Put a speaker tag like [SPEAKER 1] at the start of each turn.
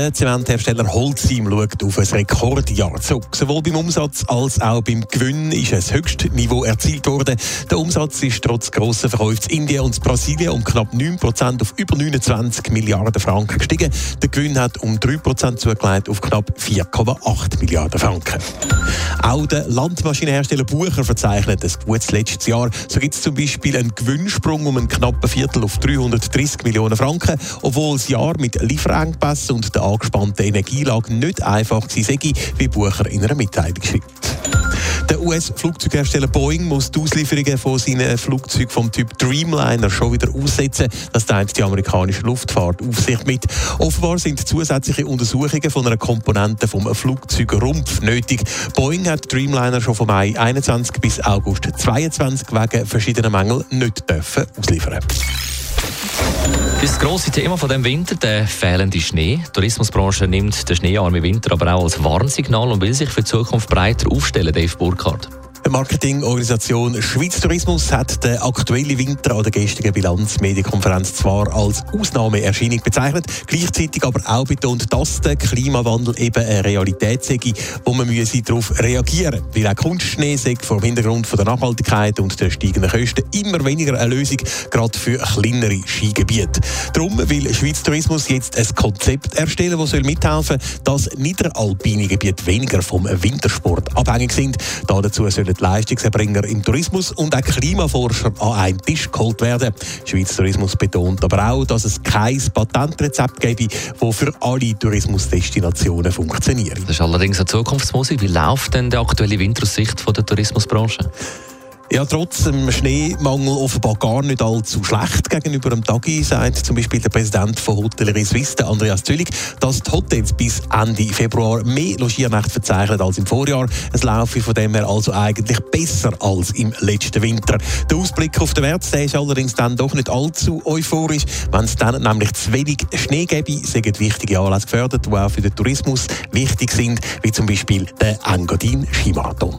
[SPEAKER 1] Der Zementhersteller Holcim schaut auf ein Rekordjahr zurück. Sowohl beim Umsatz als auch beim Gewinn ist ein Höchstniveau erzielt worden. Der Umsatz ist trotz grosser Verkäufe in Indien und Brasilien um knapp 9% auf über 29 Milliarden Franken gestiegen. Der Gewinn hat um 3% zugelegt auf knapp 4,8 Milliarden Franken. Auch der Landmaschinenhersteller Bucher verzeichnet ein gutes letztes Jahr. So gibt es zum Beispiel einen Gewinnsprung um ein knappen Viertel auf 330 Millionen Franken, obwohl das Jahr mit Lieferengpässen und der angespannten Energielage nicht einfach gewesen sei, wie Bucher in einer Mitteilung schreibt. Der US-Flugzeughersteller Boeing muss die Auslieferungen von seinen Flugzeugen vom Typ Dreamliner schon wieder aussetzen. Das teilt die amerikanische Luftfahrtaufsicht mit. Offenbar sind zusätzliche Untersuchungen von einer Komponente vom Flugzeugrumpf nötig. Boeing hat Dreamliner schon von Mai 21 bis August 22 wegen verschiedener Mängel nicht dürfen ausliefern.
[SPEAKER 2] Das grosse Thema von dem Winter, der fehlende Schnee. Die Tourismusbranche nimmt den schneearmen Winter aber auch als Warnsignal und will sich für die Zukunft breiter aufstellen, Dave Burkhardt.
[SPEAKER 1] Marketingorganisation Schweiz Tourismus hat den aktuellen Winter an der gestrigen Bilanzmedienkonferenz zwar als Ausnahmeerscheinung bezeichnet, gleichzeitig aber auch betont, dass der Klimawandel eben eine Realität sei, wo man darauf reagieren müsse. Weil auch Kunstschnee sei vor dem Hintergrund von der Nachhaltigkeit und der steigenden Kosten immer weniger eine Lösung, gerade für kleinere Skigebiete. Darum will Schweiz Tourismus jetzt ein Konzept erstellen, das soll mithelfen soll, dass niederalpine Gebiete weniger vom Wintersport abhängig sind. Dazu sollen Leistungserbringer im Tourismus und auch Klimaforscher an einen Tisch geholt werden. Schweiz Tourismus betont aber auch, dass es kein Patentrezept gäbe, das für alle Tourismusdestinationen funktioniert.
[SPEAKER 2] Das ist allerdings eine Zukunftsmusik. Wie läuft denn der aktuelle Winter aus Sicht der Tourismusbranche?
[SPEAKER 1] Ja, trotz dem Schneemangel offenbar gar nicht allzu schlecht gegenüber dem Tagi, sagt zum Beispiel der Präsident von Hotellerie Suisse, Andreas Züllig, dass die Hotels bis Ende Februar mehr Logiernächte verzeichnen als im Vorjahr. Es laufe von dem her also eigentlich besser als im letzten Winter. Der Ausblick auf den März ist allerdings dann doch nicht allzu euphorisch. Wenn es dann nämlich zu wenig Schnee gäbe, sind wichtige Anlässe gefördert, die auch für den Tourismus wichtig sind, wie zum Beispiel der Engadin Skimarathon.